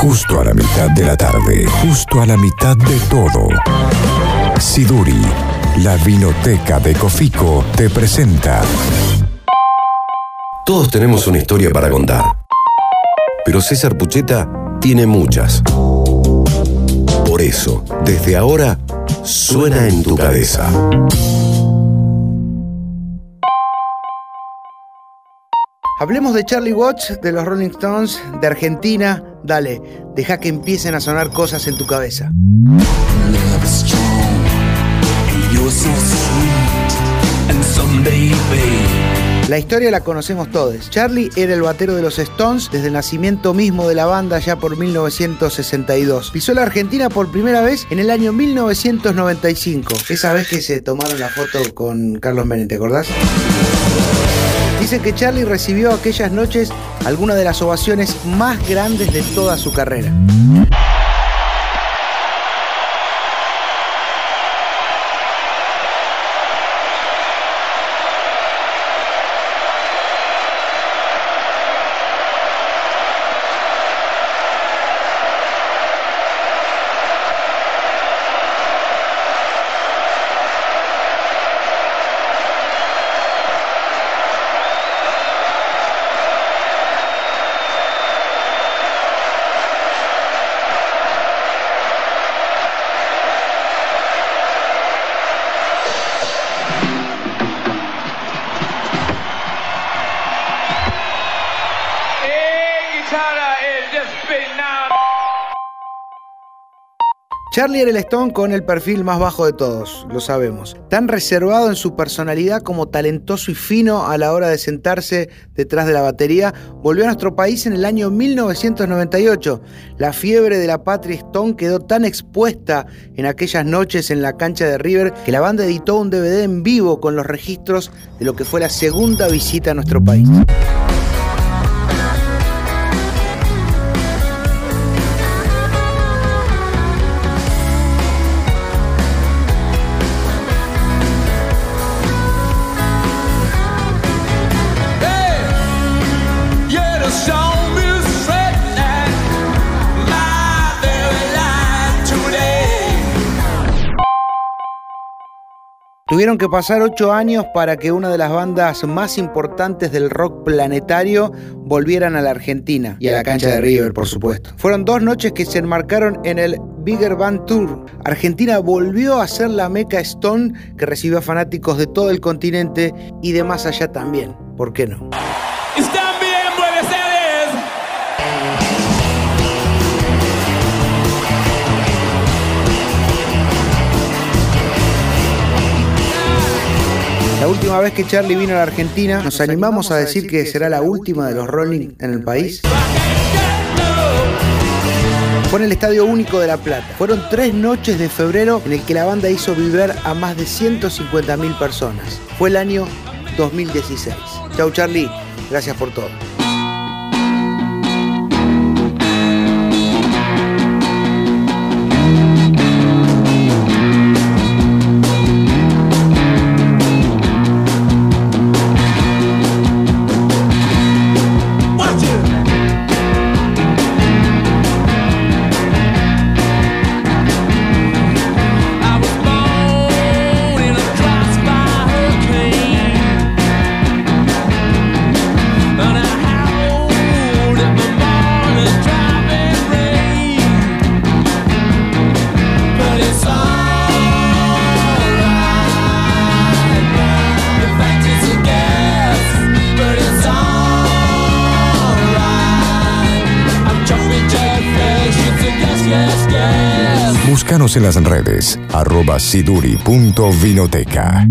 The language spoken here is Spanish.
justo a la mitad de la tarde, justo a la mitad de todo. Siduri, la vinoteca de Cofico, te presenta. Todos tenemos una historia para contar. Pero César Pucheta tiene muchas. Por eso, desde ahora, suena en tu cabeza. Hablemos de Charlie Watts, de los Rolling Stones, de Argentina. Dale, deja que empiecen a sonar cosas en tu cabeza. La historia la conocemos todos. Charlie era el batero de los Stones desde el nacimiento mismo de la banda ya por 1962. Pisó la Argentina por primera vez en el año 1995. Esa vez que se tomaron la foto con Carlos Menem, ¿te acordás? Dicen que Charlie recibió aquellas noches algunas de las ovaciones más grandes de toda su carrera. Charlie era el Stone con el perfil más bajo de todos, lo sabemos. Tan reservado en su personalidad como talentoso y fino a la hora de sentarse detrás de la batería, volvió a nuestro país en el año 1998. La fiebre de la patria Stone quedó tan expuesta en aquellas noches en la cancha de River que la banda editó un DVD en vivo con los registros de lo que fue la segunda visita a nuestro país. Tuvieron que pasar ocho años para que una de las bandas más importantes del rock planetario volvieran a la Argentina y a la cancha de River, por supuesto. Fueron dos noches que se enmarcaron en el Bigger Band Tour. Argentina volvió a ser la meca Stone que recibió a fanáticos de todo el continente y de más allá también. ¿Por qué no? Última vez que Charlie vino a la Argentina, nos animamos a decir que será la última de los Rolling en el país. Fue en el Estadio Único de La Plata. Fueron tres noches de febrero en el que la banda hizo vibrar a más de 150.000 personas. Fue el año 2016. Chau Charlie, gracias por todo. Búscanos en las redes, arroba siduri.vinoteca.